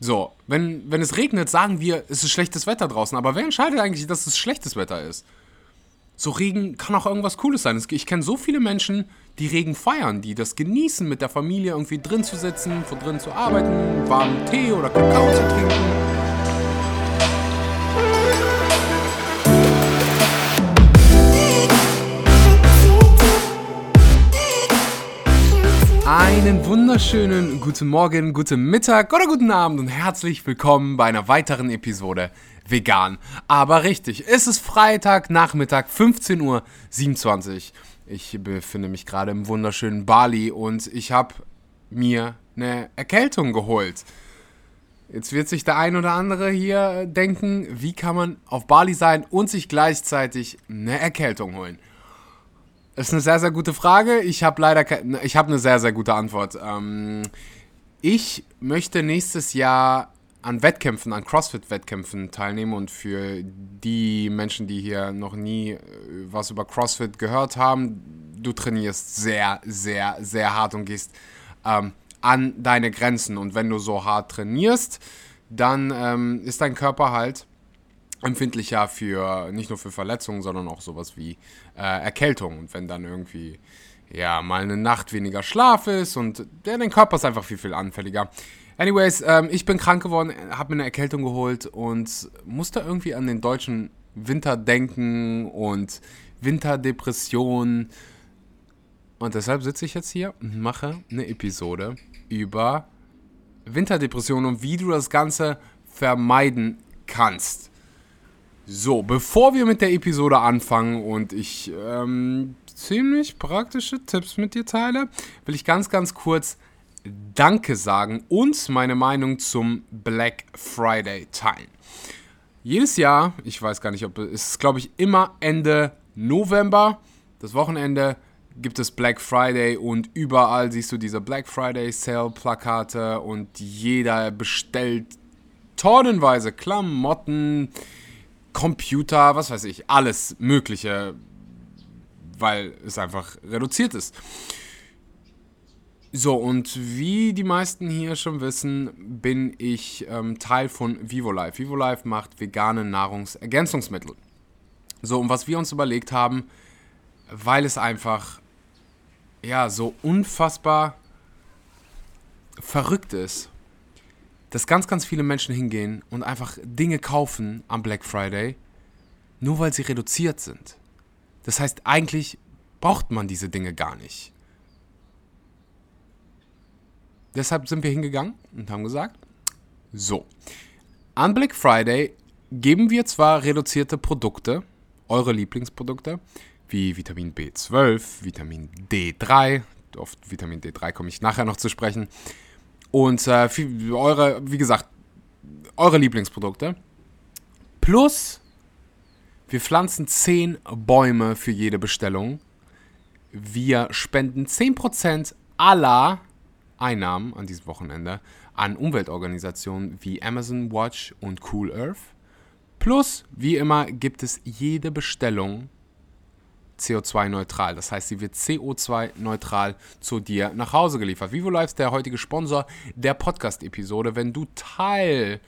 So, wenn, wenn es regnet, sagen wir, es ist schlechtes Wetter draußen. Aber wer entscheidet eigentlich, dass es schlechtes Wetter ist? So Regen kann auch irgendwas Cooles sein. Ich kenne so viele Menschen, die Regen feiern, die das genießen, mit der Familie irgendwie drin zu sitzen, vor drin zu arbeiten, warmen Tee oder Kakao zu trinken. Einen wunderschönen guten Morgen, guten Mittag oder guten Abend und herzlich willkommen bei einer weiteren Episode Vegan. Aber richtig, es ist Freitag Nachmittag 15.27 Uhr. Ich befinde mich gerade im wunderschönen Bali und ich habe mir eine Erkältung geholt. Jetzt wird sich der ein oder andere hier denken, wie kann man auf Bali sein und sich gleichzeitig eine Erkältung holen? Das ist eine sehr, sehr gute Frage. Ich habe leider keine, ich habe eine sehr, sehr gute Antwort. Ähm, ich möchte nächstes Jahr an Wettkämpfen, an CrossFit-Wettkämpfen teilnehmen und für die Menschen, die hier noch nie äh, was über CrossFit gehört haben, du trainierst sehr, sehr, sehr hart und gehst ähm, an deine Grenzen. Und wenn du so hart trainierst, dann ähm, ist dein Körper halt empfindlicher für nicht nur für Verletzungen, sondern auch sowas wie äh, Erkältung. Und wenn dann irgendwie ja mal eine Nacht weniger Schlaf ist und ja, dein Körper ist einfach viel, viel anfälliger. Anyways, ähm, ich bin krank geworden, habe mir eine Erkältung geholt und musste irgendwie an den deutschen Winter denken und Winterdepression. Und deshalb sitze ich jetzt hier und mache eine Episode über Winterdepression und wie du das Ganze vermeiden kannst. So, bevor wir mit der Episode anfangen und ich ähm, ziemlich praktische Tipps mit dir teile, will ich ganz, ganz kurz Danke sagen und meine Meinung zum Black Friday teilen. Jedes Jahr, ich weiß gar nicht, ob es ist, glaube ich, immer Ende November, das Wochenende, gibt es Black Friday und überall siehst du diese Black Friday Sale Plakate und jeder bestellt tonnenweise Klamotten, Computer, was weiß ich, alles Mögliche, weil es einfach reduziert ist. So, und wie die meisten hier schon wissen, bin ich ähm, Teil von VivoLife. VivoLife macht vegane Nahrungsergänzungsmittel. So, und was wir uns überlegt haben, weil es einfach, ja, so unfassbar verrückt ist, dass ganz, ganz viele Menschen hingehen und einfach Dinge kaufen am Black Friday, nur weil sie reduziert sind. Das heißt, eigentlich braucht man diese Dinge gar nicht. Deshalb sind wir hingegangen und haben gesagt, so, an Black Friday geben wir zwar reduzierte Produkte, eure Lieblingsprodukte, wie Vitamin B12, Vitamin D3, auf Vitamin D3 komme ich nachher noch zu sprechen, und äh, eure, wie gesagt, eure Lieblingsprodukte. Plus, wir pflanzen 10 Bäume für jede Bestellung. Wir spenden 10% aller Einnahmen an diesem Wochenende an Umweltorganisationen wie Amazon Watch und Cool Earth. Plus, wie immer, gibt es jede Bestellung CO2-neutral. Das heißt, sie wird CO2-neutral zu dir nach Hause geliefert. Vivo Life ist der heutige Sponsor der Podcast-Episode. Wenn du Teil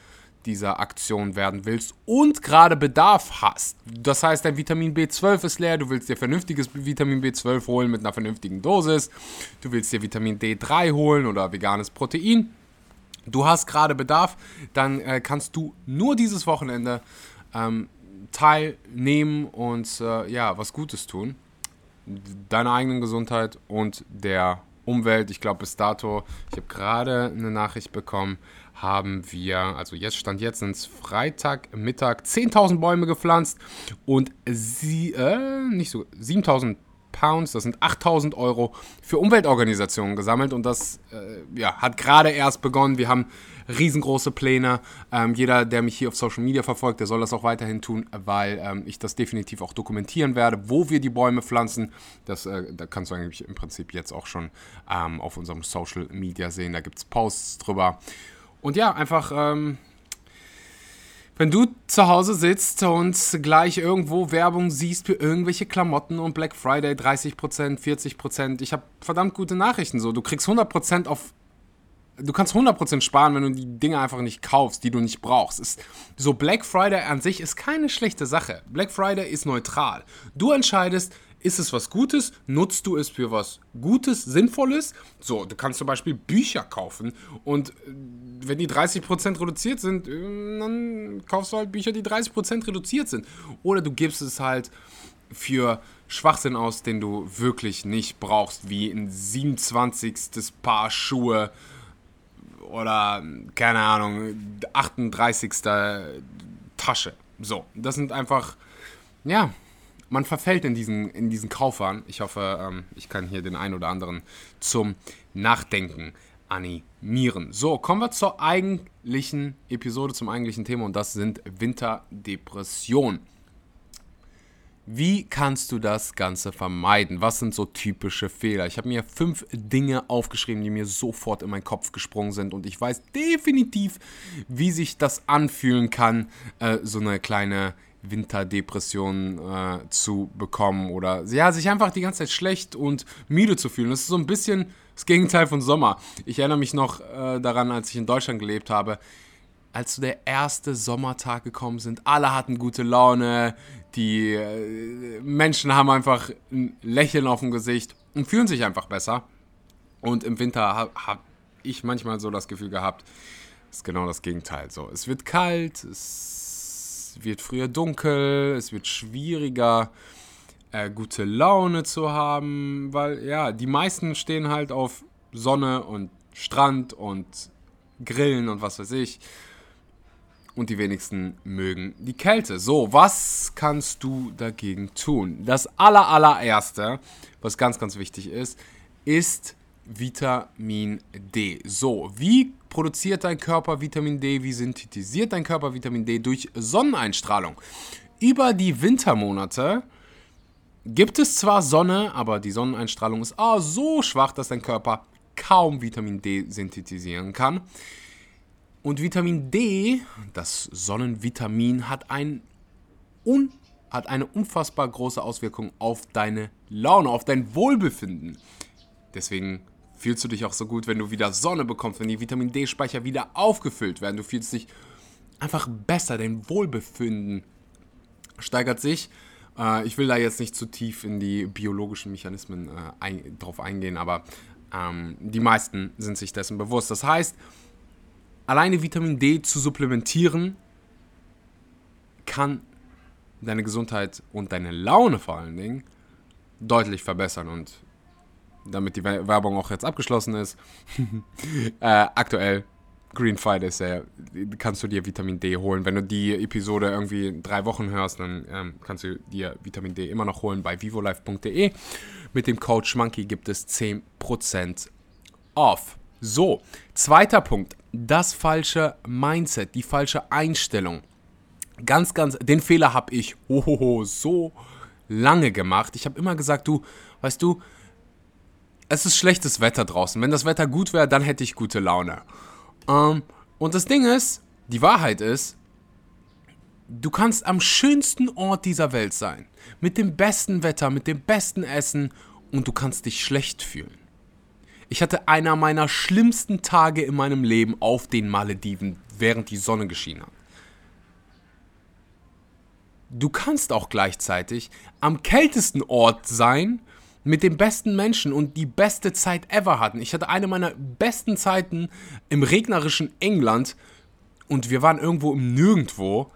dieser Aktion werden willst und gerade Bedarf hast. Das heißt, dein Vitamin B12 ist leer, du willst dir vernünftiges Vitamin B12 holen mit einer vernünftigen Dosis, du willst dir Vitamin D3 holen oder veganes Protein. Du hast gerade Bedarf, dann äh, kannst du nur dieses Wochenende ähm, teilnehmen und äh, ja, was Gutes tun. Deiner eigenen Gesundheit und der Umwelt. Ich glaube, bis dato, ich habe gerade eine Nachricht bekommen, haben wir, also jetzt stand jetzt, sind es Freitagmittag 10.000 Bäume gepflanzt und sie, äh, nicht so, 7.000 Pounds, das sind 8000 Euro, für Umweltorganisationen gesammelt und das äh, ja, hat gerade erst begonnen. Wir haben riesengroße Pläne. Ähm, jeder, der mich hier auf Social Media verfolgt, der soll das auch weiterhin tun, weil ähm, ich das definitiv auch dokumentieren werde, wo wir die Bäume pflanzen. Das, äh, da kannst du eigentlich im Prinzip jetzt auch schon ähm, auf unserem Social Media sehen. Da gibt es Posts drüber. Und ja, einfach ähm, wenn du zu Hause sitzt und gleich irgendwo Werbung siehst für irgendwelche Klamotten und Black Friday 30%, 40%, ich habe verdammt gute Nachrichten so. Du kriegst 100% auf du kannst 100% sparen, wenn du die Dinge einfach nicht kaufst, die du nicht brauchst. Ist, so Black Friday an sich ist keine schlechte Sache. Black Friday ist neutral. Du entscheidest, ist es was Gutes? Nutzt du es für was Gutes, Sinnvolles? So, du kannst zum Beispiel Bücher kaufen und äh, wenn die 30% reduziert sind, äh, dann kaufst du halt Bücher, die 30% reduziert sind. Oder du gibst es halt für Schwachsinn aus, den du wirklich nicht brauchst, wie ein 27. Paar Schuhe oder keine Ahnung, 38. Tasche. So, das sind einfach, ja, man verfällt in diesen, in diesen Kaufwahn. Ich hoffe, ähm, ich kann hier den einen oder anderen zum Nachdenken animieren. So, kommen wir zur eigentlichen Episode, zum eigentlichen Thema und das sind Winterdepressionen. Wie kannst du das Ganze vermeiden? Was sind so typische Fehler? Ich habe mir fünf Dinge aufgeschrieben, die mir sofort in meinen Kopf gesprungen sind und ich weiß definitiv, wie sich das anfühlen kann, äh, so eine kleine Winterdepression äh, zu bekommen oder ja, sich einfach die ganze Zeit schlecht und müde zu fühlen. Das ist so ein bisschen das Gegenteil von Sommer. Ich erinnere mich noch äh, daran, als ich in Deutschland gelebt habe als so der erste Sommertag gekommen sind. Alle hatten gute Laune, die äh, Menschen haben einfach ein Lächeln auf dem Gesicht und fühlen sich einfach besser. Und im Winter habe hab ich manchmal so das Gefühl gehabt, ist genau das Gegenteil. So, es wird kalt, es wird früher dunkel, es wird schwieriger, äh, gute Laune zu haben, weil ja, die meisten stehen halt auf Sonne und Strand und Grillen und was weiß ich und die wenigsten mögen die Kälte. So, was kannst du dagegen tun? Das aller, allererste, was ganz, ganz wichtig ist, ist Vitamin D. So, wie produziert dein Körper Vitamin D? Wie synthetisiert dein Körper Vitamin D? Durch Sonneneinstrahlung. Über die Wintermonate gibt es zwar Sonne, aber die Sonneneinstrahlung ist oh, so schwach, dass dein Körper kaum Vitamin D synthetisieren kann. Und Vitamin D, das Sonnenvitamin, hat, ein un, hat eine unfassbar große Auswirkung auf deine Laune, auf dein Wohlbefinden. Deswegen fühlst du dich auch so gut, wenn du wieder Sonne bekommst, wenn die Vitamin D-Speicher wieder aufgefüllt werden. Du fühlst dich einfach besser, dein Wohlbefinden steigert sich. Äh, ich will da jetzt nicht zu tief in die biologischen Mechanismen äh, ein, drauf eingehen, aber ähm, die meisten sind sich dessen bewusst. Das heißt, alleine Vitamin D zu supplementieren, kann deine Gesundheit und deine Laune vor allen Dingen deutlich verbessern. Und damit die Werbung auch jetzt abgeschlossen ist, äh, aktuell Green Friday ist ja, kannst du dir Vitamin D holen. Wenn du die Episode irgendwie in drei Wochen hörst, dann ähm, kannst du dir Vitamin D immer noch holen bei vivolife.de. Mit dem Code Schmanky gibt es 10% off. So, zweiter Punkt das falsche Mindset, die falsche Einstellung. Ganz, ganz, den Fehler habe ich hohoho, so lange gemacht. Ich habe immer gesagt, du, weißt du, es ist schlechtes Wetter draußen. Wenn das Wetter gut wäre, dann hätte ich gute Laune. Ähm, und das Ding ist, die Wahrheit ist, du kannst am schönsten Ort dieser Welt sein. Mit dem besten Wetter, mit dem besten Essen und du kannst dich schlecht fühlen. Ich hatte einer meiner schlimmsten Tage in meinem Leben auf den Malediven, während die Sonne geschienen hat. Du kannst auch gleichzeitig am kältesten Ort sein, mit den besten Menschen und die beste Zeit ever hatten. Ich hatte eine meiner besten Zeiten im regnerischen England und wir waren irgendwo im Nirgendwo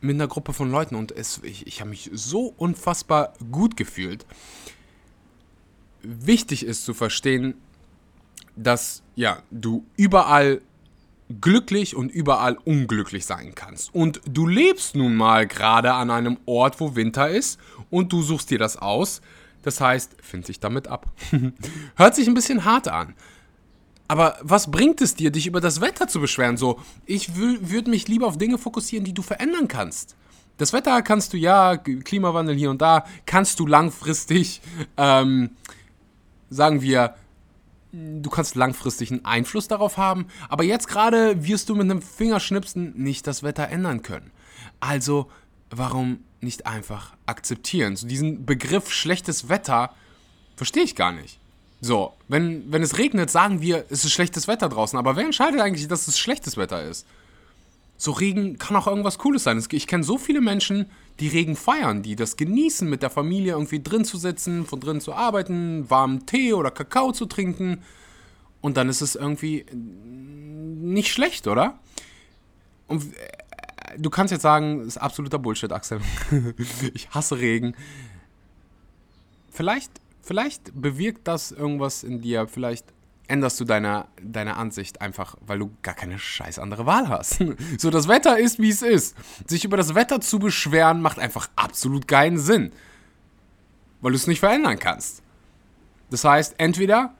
mit einer Gruppe von Leuten und es, ich, ich habe mich so unfassbar gut gefühlt wichtig ist zu verstehen, dass ja, du überall glücklich und überall unglücklich sein kannst. Und du lebst nun mal gerade an einem Ort, wo Winter ist und du suchst dir das aus. Das heißt, find dich damit ab. Hört sich ein bisschen hart an. Aber was bringt es dir, dich über das Wetter zu beschweren? So, ich würde mich lieber auf Dinge fokussieren, die du verändern kannst. Das Wetter kannst du ja, Klimawandel hier und da, kannst du langfristig ähm, sagen wir, du kannst langfristig einen Einfluss darauf haben, aber jetzt gerade wirst du mit einem Fingerschnipsen nicht das Wetter ändern können. Also, warum nicht einfach akzeptieren? So diesen Begriff schlechtes Wetter verstehe ich gar nicht. So, wenn, wenn es regnet, sagen wir, es ist schlechtes Wetter draußen. Aber wer entscheidet eigentlich, dass es schlechtes Wetter ist? So Regen kann auch irgendwas Cooles sein. Ich kenne so viele Menschen, die Regen feiern, die das genießen, mit der Familie irgendwie drin zu sitzen, von drin zu arbeiten, warmen Tee oder Kakao zu trinken. Und dann ist es irgendwie nicht schlecht, oder? Und du kannst jetzt sagen, ist absoluter Bullshit, Axel. ich hasse Regen. Vielleicht, vielleicht bewirkt das irgendwas in dir. Vielleicht änderst du deine, deine Ansicht einfach, weil du gar keine scheiß andere Wahl hast. So, das Wetter ist, wie es ist. Sich über das Wetter zu beschweren, macht einfach absolut keinen Sinn. Weil du es nicht verändern kannst. Das heißt, entweder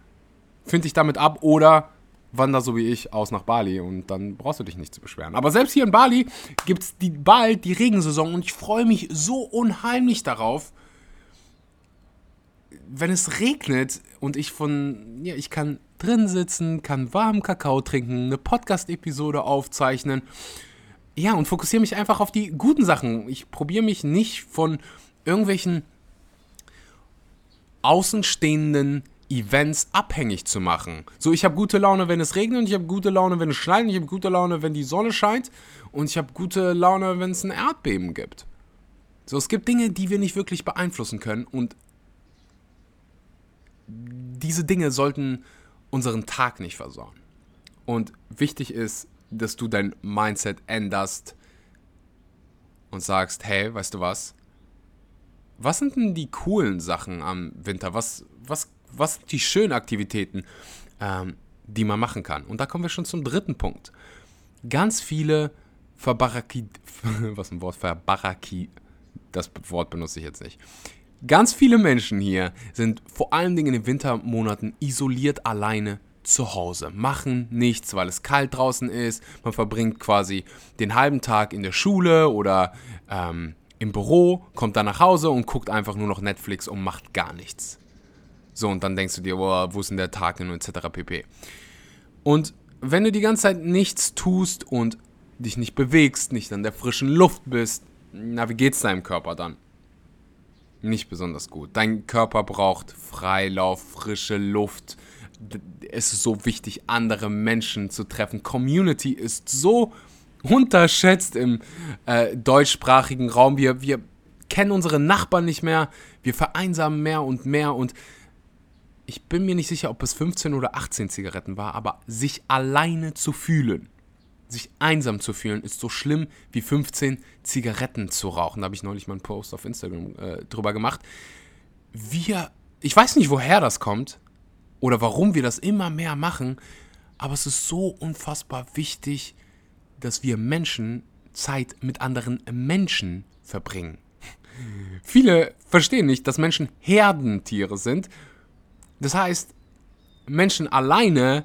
find dich damit ab oder wander so wie ich aus nach Bali und dann brauchst du dich nicht zu beschweren. Aber selbst hier in Bali gibt es bald die Regensaison und ich freue mich so unheimlich darauf, wenn es regnet und ich von, ja, ich kann drin sitzen, kann warmen Kakao trinken, eine Podcast-Episode aufzeichnen. Ja, und fokussiere mich einfach auf die guten Sachen. Ich probiere mich nicht von irgendwelchen außenstehenden Events abhängig zu machen. So, ich habe gute Laune, wenn es regnet und ich habe gute Laune, wenn es schneit und ich habe gute Laune, wenn die Sonne scheint und ich habe gute Laune, wenn es ein Erdbeben gibt. So, es gibt Dinge, die wir nicht wirklich beeinflussen können und diese Dinge sollten unseren Tag nicht versauen. Und wichtig ist, dass du dein Mindset änderst und sagst, hey, weißt du was? Was sind denn die coolen Sachen am Winter? Was, was, was sind die schönen Aktivitäten, ähm, die man machen kann? Und da kommen wir schon zum dritten Punkt. Ganz viele Verbaraki... Was ein Wort? Verbaraki... Das Wort benutze ich jetzt nicht. Ganz viele Menschen hier sind vor allen Dingen in den Wintermonaten isoliert alleine zu Hause, machen nichts, weil es kalt draußen ist. Man verbringt quasi den halben Tag in der Schule oder ähm, im Büro, kommt dann nach Hause und guckt einfach nur noch Netflix und macht gar nichts. So, und dann denkst du dir, oh, wo ist denn der Tag hin, etc. pp. Und wenn du die ganze Zeit nichts tust und dich nicht bewegst, nicht an der frischen Luft bist, na, wie geht's deinem Körper dann? nicht besonders gut. Dein Körper braucht Freilauf, frische Luft. Es ist so wichtig, andere Menschen zu treffen. Community ist so unterschätzt im äh, deutschsprachigen Raum. Wir, wir kennen unsere Nachbarn nicht mehr. Wir vereinsamen mehr und mehr. Und ich bin mir nicht sicher, ob es 15 oder 18 Zigaretten war, aber sich alleine zu fühlen sich einsam zu fühlen, ist so schlimm wie 15 Zigaretten zu rauchen. Da habe ich neulich mal einen Post auf Instagram äh, drüber gemacht. Wir, ich weiß nicht, woher das kommt oder warum wir das immer mehr machen, aber es ist so unfassbar wichtig, dass wir Menschen Zeit mit anderen Menschen verbringen. Viele verstehen nicht, dass Menschen Herdentiere sind. Das heißt, Menschen alleine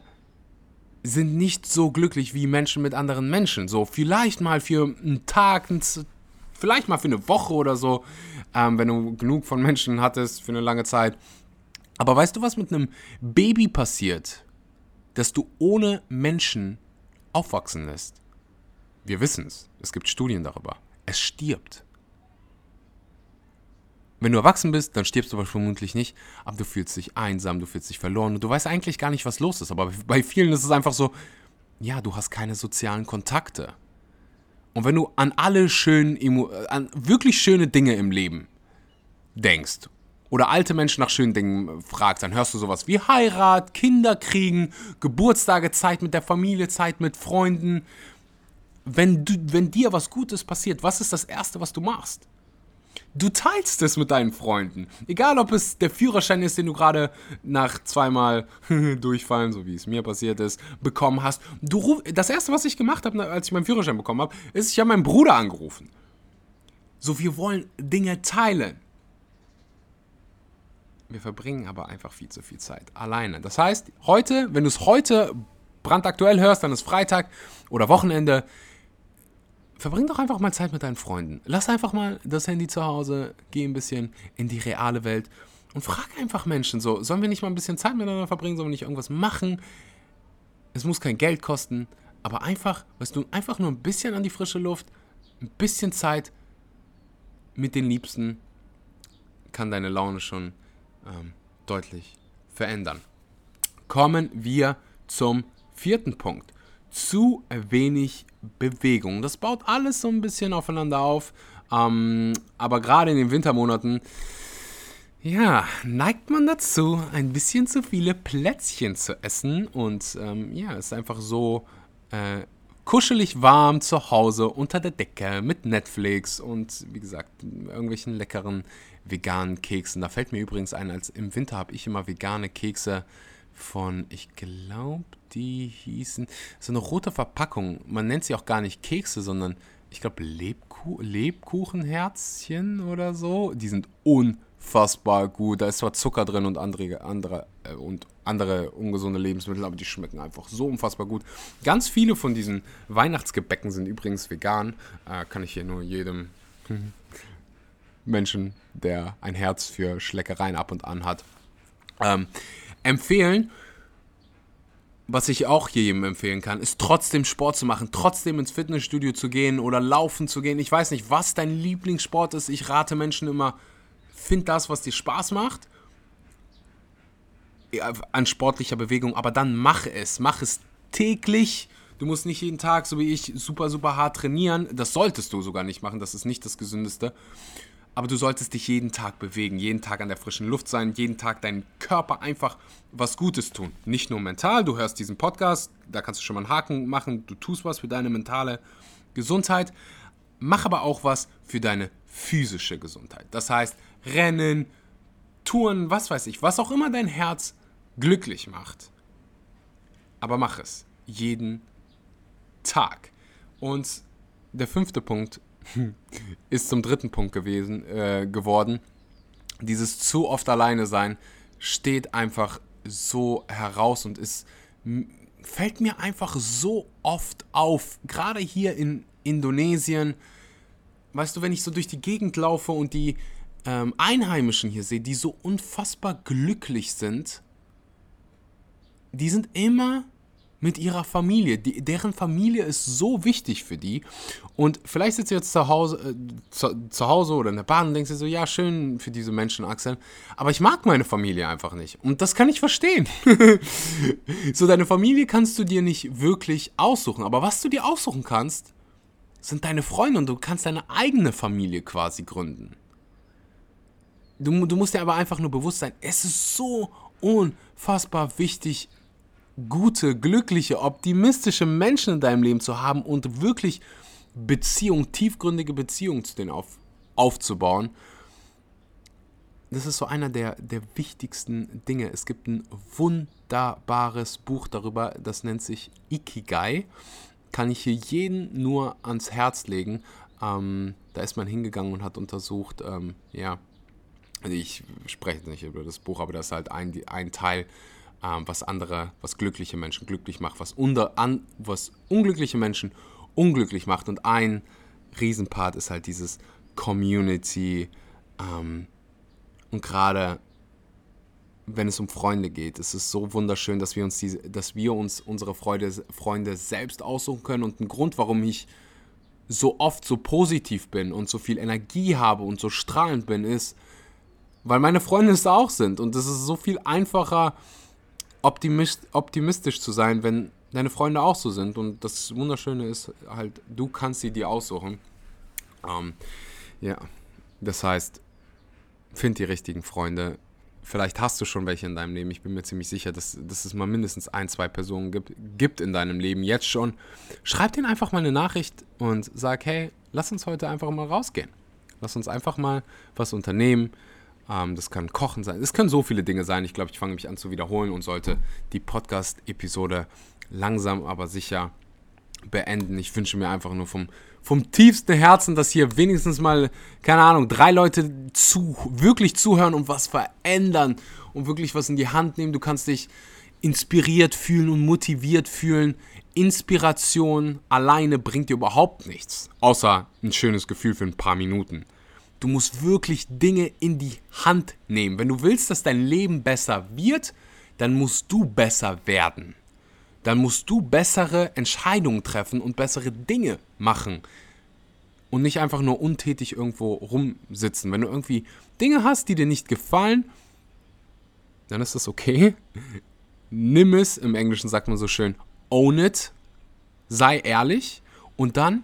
sind nicht so glücklich wie Menschen mit anderen Menschen. So, vielleicht mal für einen Tag, vielleicht mal für eine Woche oder so, ähm, wenn du genug von Menschen hattest für eine lange Zeit. Aber weißt du, was mit einem Baby passiert, das du ohne Menschen aufwachsen lässt? Wir wissen es. Es gibt Studien darüber. Es stirbt. Wenn du erwachsen bist, dann stirbst du vermutlich nicht, aber du fühlst dich einsam, du fühlst dich verloren und du weißt eigentlich gar nicht, was los ist. Aber bei vielen ist es einfach so, ja, du hast keine sozialen Kontakte. Und wenn du an alle schönen, an wirklich schöne Dinge im Leben denkst oder alte Menschen nach schönen Dingen fragst, dann hörst du sowas wie Heirat, Kinder kriegen, Geburtstage, Zeit mit der Familie, Zeit mit Freunden. Wenn, du, wenn dir was Gutes passiert, was ist das Erste, was du machst? Du teilst es mit deinen Freunden. Egal, ob es der Führerschein ist, den du gerade nach zweimal durchfallen, so wie es mir passiert ist, bekommen hast. Du ruf, das erste, was ich gemacht habe, als ich meinen Führerschein bekommen habe, ist, ich habe meinen Bruder angerufen. So, wir wollen Dinge teilen. Wir verbringen aber einfach viel zu viel Zeit alleine. Das heißt, heute, wenn du es heute brandaktuell hörst, dann ist Freitag oder Wochenende, verbring doch einfach mal Zeit mit deinen Freunden. Lass einfach mal das Handy zu Hause, geh ein bisschen in die reale Welt und frag einfach Menschen so, sollen wir nicht mal ein bisschen Zeit miteinander verbringen, sollen wir nicht irgendwas machen? Es muss kein Geld kosten, aber einfach, weißt du, einfach nur ein bisschen an die frische Luft, ein bisschen Zeit mit den Liebsten kann deine Laune schon ähm, deutlich verändern. kommen wir zum vierten Punkt. Zu wenig Bewegung. Das baut alles so ein bisschen aufeinander auf. Ähm, aber gerade in den Wintermonaten, ja, neigt man dazu, ein bisschen zu viele Plätzchen zu essen. Und ähm, ja, ist einfach so äh, kuschelig warm zu Hause unter der Decke mit Netflix und wie gesagt, irgendwelchen leckeren veganen Keksen. Da fällt mir übrigens ein, als im Winter habe ich immer vegane Kekse von, ich glaube, die hießen, so eine rote Verpackung. Man nennt sie auch gar nicht Kekse, sondern ich glaube Lebku Lebkuchenherzchen oder so. Die sind unfassbar gut. Da ist zwar Zucker drin und andere, andere, äh, und andere ungesunde Lebensmittel, aber die schmecken einfach so unfassbar gut. Ganz viele von diesen Weihnachtsgebäcken sind übrigens vegan. Äh, kann ich hier nur jedem Menschen, der ein Herz für Schleckereien ab und an hat, ähm, empfehlen. Was ich auch jedem empfehlen kann, ist trotzdem Sport zu machen, trotzdem ins Fitnessstudio zu gehen oder laufen zu gehen. Ich weiß nicht, was dein Lieblingssport ist. Ich rate Menschen immer, find das, was dir Spaß macht an sportlicher Bewegung, aber dann mach es. Mach es täglich. Du musst nicht jeden Tag, so wie ich, super, super hart trainieren. Das solltest du sogar nicht machen. Das ist nicht das Gesündeste. Aber du solltest dich jeden Tag bewegen, jeden Tag an der frischen Luft sein, jeden Tag deinem Körper einfach was Gutes tun. Nicht nur mental, du hörst diesen Podcast, da kannst du schon mal einen Haken machen, du tust was für deine mentale Gesundheit. Mach aber auch was für deine physische Gesundheit. Das heißt, Rennen, Touren, was weiß ich, was auch immer dein Herz glücklich macht. Aber mach es. Jeden Tag. Und der fünfte Punkt ist zum dritten Punkt gewesen, äh, geworden. Dieses zu oft alleine sein steht einfach so heraus und ist, fällt mir einfach so oft auf. Gerade hier in Indonesien. Weißt du, wenn ich so durch die Gegend laufe und die ähm, Einheimischen hier sehe, die so unfassbar glücklich sind, die sind immer mit ihrer Familie. Die, deren Familie ist so wichtig für die. Und vielleicht sitzt du jetzt zu Hause, äh, zu, zu, Hause oder in der Bahn und denkst dir so, ja, schön für diese Menschen, Axel. Aber ich mag meine Familie einfach nicht. Und das kann ich verstehen. so, deine Familie kannst du dir nicht wirklich aussuchen. Aber was du dir aussuchen kannst, sind deine Freunde und du kannst deine eigene Familie quasi gründen. Du, du musst dir aber einfach nur bewusst sein, es ist so unfassbar wichtig, gute, glückliche, optimistische Menschen in deinem Leben zu haben und wirklich Beziehungen, tiefgründige Beziehungen zu denen auf, aufzubauen. Das ist so einer der, der wichtigsten Dinge. Es gibt ein wunderbares Buch darüber, das nennt sich Ikigai. Kann ich hier jeden nur ans Herz legen. Ähm, da ist man hingegangen und hat untersucht, ähm, ja, ich spreche nicht über das Buch, aber das ist halt ein, ein Teil ähm, was andere, was glückliche Menschen glücklich macht, was, unter, an, was unglückliche Menschen unglücklich macht. Und ein Riesenpart ist halt dieses Community. Ähm, und gerade wenn es um Freunde geht, ist es so wunderschön, dass wir uns, diese, dass wir uns unsere Freude, Freunde selbst aussuchen können. Und ein Grund, warum ich so oft so positiv bin und so viel Energie habe und so strahlend bin, ist, weil meine Freunde es auch sind. Und es ist so viel einfacher, optimist, optimistisch zu sein, wenn deine Freunde auch so sind. Und das Wunderschöne ist halt, du kannst sie dir aussuchen. Ähm, ja, das heißt, find die richtigen Freunde. Vielleicht hast du schon welche in deinem Leben. Ich bin mir ziemlich sicher, dass, dass es mal mindestens ein, zwei Personen gibt, gibt in deinem Leben jetzt schon. Schreib denen einfach mal eine Nachricht und sag, hey, lass uns heute einfach mal rausgehen. Lass uns einfach mal was unternehmen. Ähm, das kann Kochen sein. Es können so viele Dinge sein. Ich glaube, ich fange mich an zu wiederholen und sollte die Podcast-Episode langsam aber sicher beenden. Ich wünsche mir einfach nur vom, vom tiefsten Herzen, dass hier wenigstens mal, keine Ahnung, drei Leute zu, wirklich zuhören und was verändern und wirklich was in die Hand nehmen. Du kannst dich inspiriert fühlen und motiviert fühlen. Inspiration alleine bringt dir überhaupt nichts, außer ein schönes Gefühl für ein paar Minuten. Du musst wirklich Dinge in die Hand nehmen. Wenn du willst, dass dein Leben besser wird, dann musst du besser werden. Dann musst du bessere Entscheidungen treffen und bessere Dinge machen. Und nicht einfach nur untätig irgendwo rumsitzen. Wenn du irgendwie Dinge hast, die dir nicht gefallen, dann ist das okay. nimm es, im Englischen sagt man so schön, own it, sei ehrlich und dann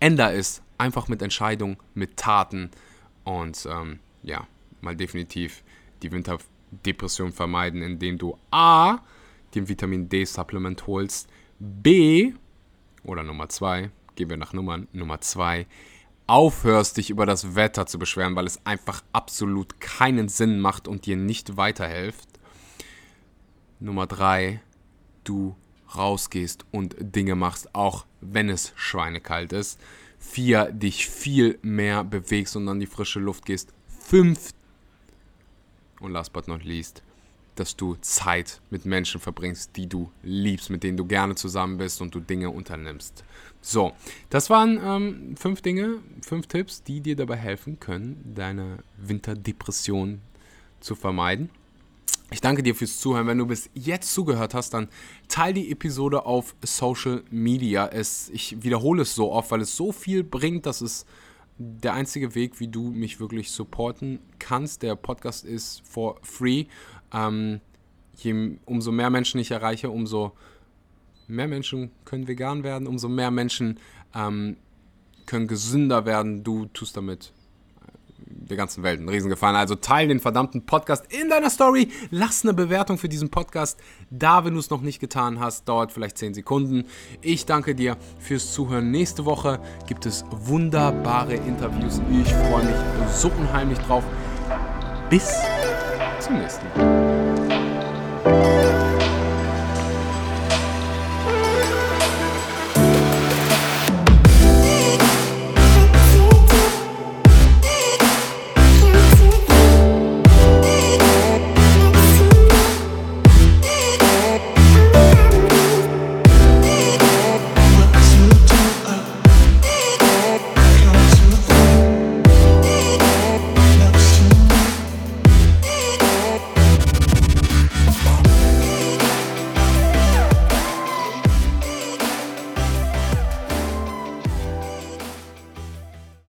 änder es einfach mit Entscheidungen, mit Taten und ähm, ja, mal definitiv die Winterdepression vermeiden, indem du A, den Vitamin D-Supplement holst, B, oder Nummer 2, gehen wir nach Nummern, Nummer 2, aufhörst, dich über das Wetter zu beschweren, weil es einfach absolut keinen Sinn macht und dir nicht weiterhilft. Nummer 3, du rausgehst und Dinge machst, auch wenn es schweinekalt ist. 4, dich viel mehr bewegst und an die frische Luft gehst. 5, und last but not least, dass du Zeit mit Menschen verbringst, die du liebst, mit denen du gerne zusammen bist und du Dinge unternimmst. So, das waren ähm, fünf Dinge, fünf Tipps, die dir dabei helfen können, deine Winterdepression zu vermeiden. Ich danke dir fürs Zuhören. Wenn du bis jetzt zugehört hast, dann teile die Episode auf Social Media. Es, ich wiederhole es so oft, weil es so viel bringt, dass es der einzige Weg, wie du mich wirklich supporten kannst. Der Podcast ist for free. Ähm, je, umso mehr Menschen ich erreiche, umso mehr Menschen können vegan werden, umso mehr Menschen ähm, können gesünder werden. Du tust damit der ganzen Welt einen Riesengefallen. Also teile den verdammten Podcast in deiner Story. Lass eine Bewertung für diesen Podcast da, wenn du es noch nicht getan hast. Dauert vielleicht 10 Sekunden. Ich danke dir fürs Zuhören. Nächste Woche gibt es wunderbare Interviews. Ich freue mich so unheimlich drauf. Bis zum nächsten Mal.